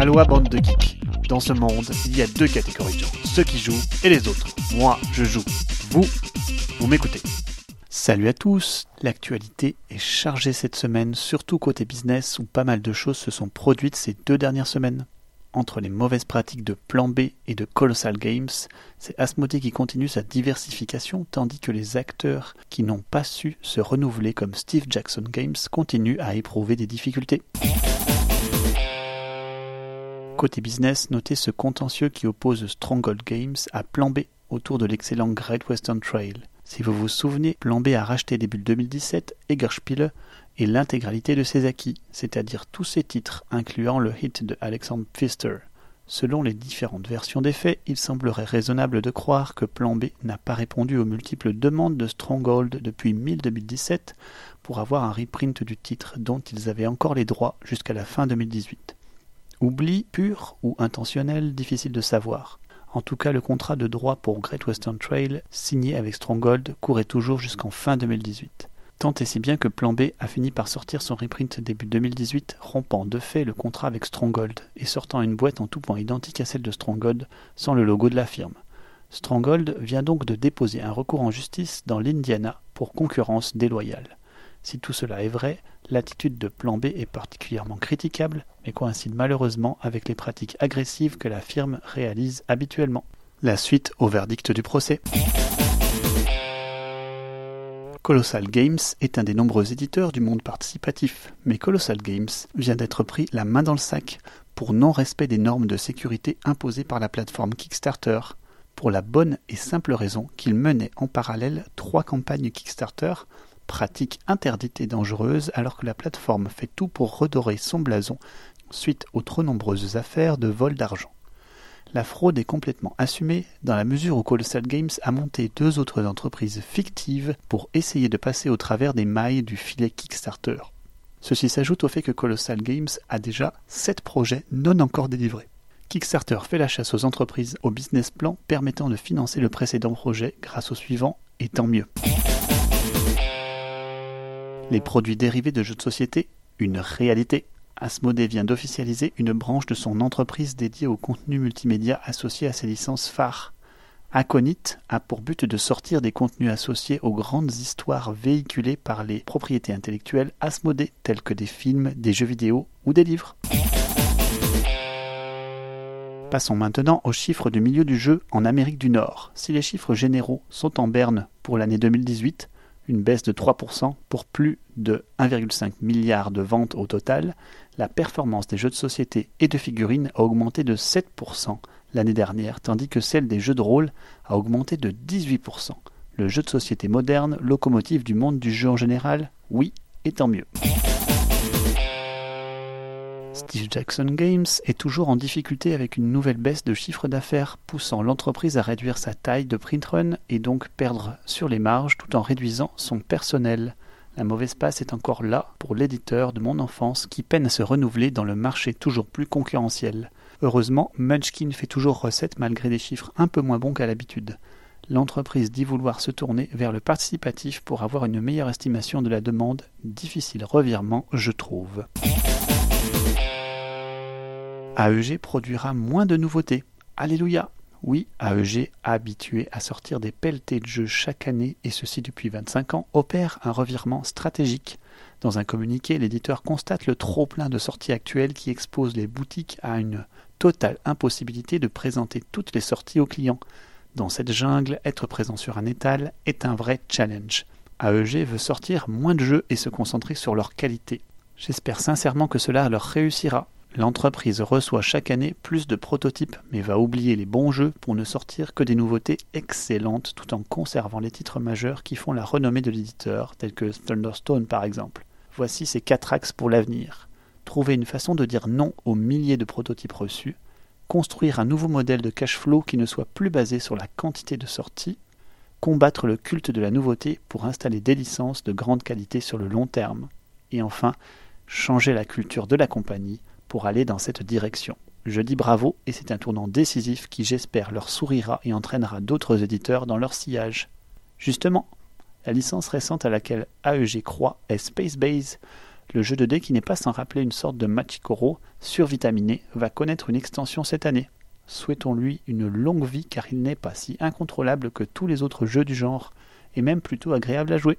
Aloha bande de geeks. Dans ce monde, il y a deux catégories de gens, ceux qui jouent et les autres. Moi, je joue. Vous, vous m'écoutez. Salut à tous, l'actualité est chargée cette semaine, surtout côté business où pas mal de choses se sont produites ces deux dernières semaines. Entre les mauvaises pratiques de Plan B et de Colossal Games, c'est Asmodee qui continue sa diversification tandis que les acteurs qui n'ont pas su se renouveler comme Steve Jackson Games continuent à éprouver des difficultés. Côté business, notez ce contentieux qui oppose Stronghold Games à Plan B autour de l'excellent Great Western Trail. Si vous vous souvenez, Plan B a racheté début 2017 Eggerspiele et l'intégralité de ses acquis, c'est-à-dire tous ses titres, incluant le hit de Alexander Pfister. Selon les différentes versions des faits, il semblerait raisonnable de croire que Plan B n'a pas répondu aux multiples demandes de Stronghold depuis 2017 pour avoir un reprint du titre dont ils avaient encore les droits jusqu'à la fin 2018. Oubli pur ou intentionnel, difficile de savoir. En tout cas, le contrat de droit pour Great Western Trail, signé avec Stronghold, courait toujours jusqu'en fin 2018. Tant et si bien que Plan B a fini par sortir son reprint début 2018, rompant de fait le contrat avec Stronghold et sortant une boîte en tout point identique à celle de Stronghold, sans le logo de la firme. Stronghold vient donc de déposer un recours en justice dans l'Indiana pour concurrence déloyale. Si tout cela est vrai, l'attitude de Plan B est particulièrement critiquable, mais coïncide malheureusement avec les pratiques agressives que la firme réalise habituellement. La suite au verdict du procès. Colossal Games est un des nombreux éditeurs du monde participatif, mais Colossal Games vient d'être pris la main dans le sac pour non-respect des normes de sécurité imposées par la plateforme Kickstarter, pour la bonne et simple raison qu'il menait en parallèle trois campagnes Kickstarter pratique interdite et dangereuse alors que la plateforme fait tout pour redorer son blason suite aux trop nombreuses affaires de vol d'argent. La fraude est complètement assumée dans la mesure où Colossal Games a monté deux autres entreprises fictives pour essayer de passer au travers des mailles du filet Kickstarter. Ceci s'ajoute au fait que Colossal Games a déjà sept projets non encore délivrés. Kickstarter fait la chasse aux entreprises au business plan permettant de financer le précédent projet grâce au suivant, et tant mieux. Les produits dérivés de jeux de société, une réalité. Asmodee vient d'officialiser une branche de son entreprise dédiée au contenu multimédia associé à ses licences phares. Aconite a pour but de sortir des contenus associés aux grandes histoires véhiculées par les propriétés intellectuelles Asmodée, telles que des films, des jeux vidéo ou des livres. Passons maintenant aux chiffres du milieu du jeu en Amérique du Nord. Si les chiffres généraux sont en berne pour l'année 2018, une baisse de 3% pour plus de 1,5 milliard de ventes au total, la performance des jeux de société et de figurines a augmenté de 7% l'année dernière, tandis que celle des jeux de rôle a augmenté de 18%. Le jeu de société moderne, locomotive du monde du jeu en général, oui, et tant mieux. Steve Jackson Games est toujours en difficulté avec une nouvelle baisse de chiffre d'affaires, poussant l'entreprise à réduire sa taille de print run et donc perdre sur les marges tout en réduisant son personnel. La mauvaise passe est encore là pour l'éditeur de mon enfance qui peine à se renouveler dans le marché toujours plus concurrentiel. Heureusement, Munchkin fait toujours recette malgré des chiffres un peu moins bons qu'à l'habitude. L'entreprise dit vouloir se tourner vers le participatif pour avoir une meilleure estimation de la demande. Difficile revirement, je trouve. AEG produira moins de nouveautés. Alléluia Oui, AEG, habitué à sortir des pelletés de jeux chaque année, et ceci depuis 25 ans, opère un revirement stratégique. Dans un communiqué, l'éditeur constate le trop-plein de sorties actuelles qui expose les boutiques à une totale impossibilité de présenter toutes les sorties aux clients. Dans cette jungle, être présent sur un étal est un vrai challenge. AEG veut sortir moins de jeux et se concentrer sur leur qualité. J'espère sincèrement que cela leur réussira. L'entreprise reçoit chaque année plus de prototypes mais va oublier les bons jeux pour ne sortir que des nouveautés excellentes tout en conservant les titres majeurs qui font la renommée de l'éditeur, tels que Thunderstone par exemple. Voici ces quatre axes pour l'avenir. Trouver une façon de dire non aux milliers de prototypes reçus, construire un nouveau modèle de cash flow qui ne soit plus basé sur la quantité de sorties, combattre le culte de la nouveauté pour installer des licences de grande qualité sur le long terme, et enfin, changer la culture de la compagnie pour aller dans cette direction. Je dis bravo et c'est un tournant décisif qui j'espère leur sourira et entraînera d'autres éditeurs dans leur sillage. Justement, la licence récente à laquelle AEG croit est Space Base, Le jeu de dés qui n'est pas sans rappeler une sorte de Machikoro survitaminé va connaître une extension cette année. Souhaitons-lui une longue vie car il n'est pas si incontrôlable que tous les autres jeux du genre, et même plutôt agréable à jouer.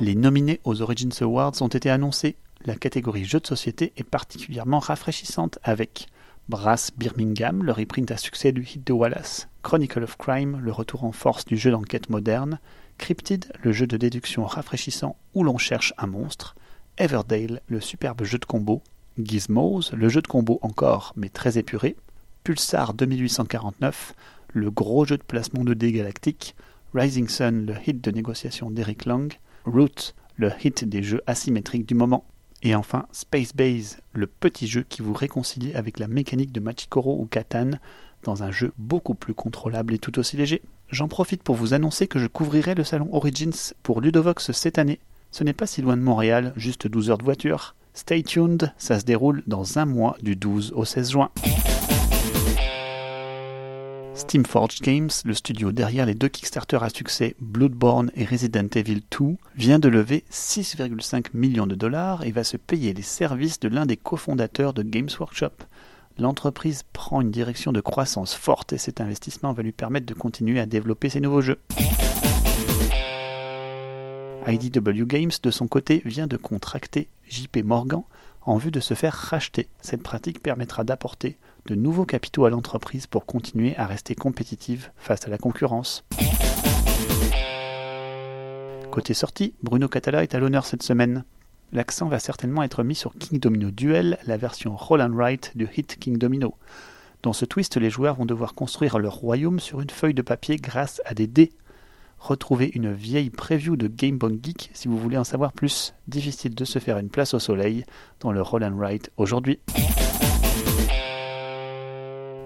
Les nominés aux Origins Awards ont été annoncés. La catégorie jeux de société est particulièrement rafraîchissante avec Brass Birmingham, le reprint à succès du hit de Wallace, Chronicle of Crime, le retour en force du jeu d'enquête moderne, Cryptid, le jeu de déduction rafraîchissant où l'on cherche un monstre, Everdale, le superbe jeu de combo, Gizmos, le jeu de combo encore mais très épuré, Pulsar 2849, le gros jeu de placement de dés galactique, Rising Sun, le hit de négociation d'Eric Lang, Root, le hit des jeux asymétriques du moment. Et enfin, Space Base, le petit jeu qui vous réconcilie avec la mécanique de Machikoro ou Katan dans un jeu beaucoup plus contrôlable et tout aussi léger. J'en profite pour vous annoncer que je couvrirai le salon Origins pour Ludovox cette année. Ce n'est pas si loin de Montréal, juste 12 heures de voiture. Stay tuned, ça se déroule dans un mois du 12 au 16 juin. Steamforged Games, le studio derrière les deux Kickstarter à succès Bloodborne et Resident Evil 2, vient de lever 6,5 millions de dollars et va se payer les services de l'un des cofondateurs de Games Workshop. L'entreprise prend une direction de croissance forte et cet investissement va lui permettre de continuer à développer ses nouveaux jeux. IDW Games, de son côté, vient de contracter JP Morgan en vue de se faire racheter. Cette pratique permettra d'apporter de nouveaux capitaux à l'entreprise pour continuer à rester compétitive face à la concurrence. Côté sortie, Bruno Catala est à l'honneur cette semaine. L'accent va certainement être mis sur King Domino Duel, la version roll and du hit King Domino. Dans ce twist, les joueurs vont devoir construire leur royaume sur une feuille de papier grâce à des dés. Retrouvez une vieille preview de Game Boy Geek si vous voulez en savoir plus. Difficile de se faire une place au soleil dans le roll and aujourd'hui.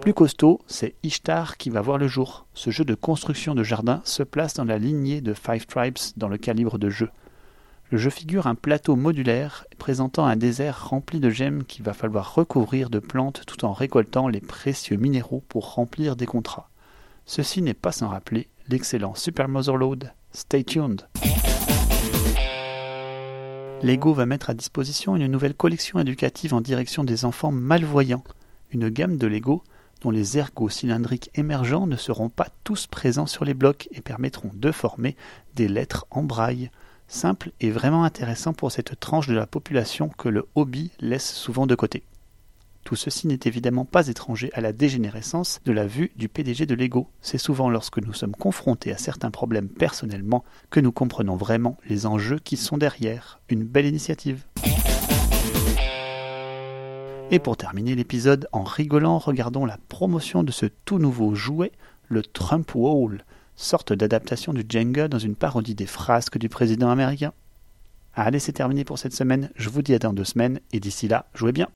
Plus costaud, c'est Ishtar qui va voir le jour. Ce jeu de construction de jardin se place dans la lignée de Five Tribes dans le calibre de jeu. Le jeu figure un plateau modulaire présentant un désert rempli de gemmes qu'il va falloir recouvrir de plantes tout en récoltant les précieux minéraux pour remplir des contrats. Ceci n'est pas sans rappeler l'excellent Super Motherload. Stay tuned. Lego va mettre à disposition une nouvelle collection éducative en direction des enfants malvoyants. Une gamme de Lego dont les ergots cylindriques émergents ne seront pas tous présents sur les blocs et permettront de former des lettres en braille. Simple et vraiment intéressant pour cette tranche de la population que le hobby laisse souvent de côté. Tout ceci n'est évidemment pas étranger à la dégénérescence de la vue du PDG de Lego. C'est souvent lorsque nous sommes confrontés à certains problèmes personnellement que nous comprenons vraiment les enjeux qui sont derrière. Une belle initiative. Et pour terminer l'épisode en rigolant, regardons la promotion de ce tout nouveau jouet, le Trump Wall, sorte d'adaptation du Jenga dans une parodie des frasques du président américain. Allez, c'est terminé pour cette semaine, je vous dis à dans deux semaines, et d'ici là, jouez bien.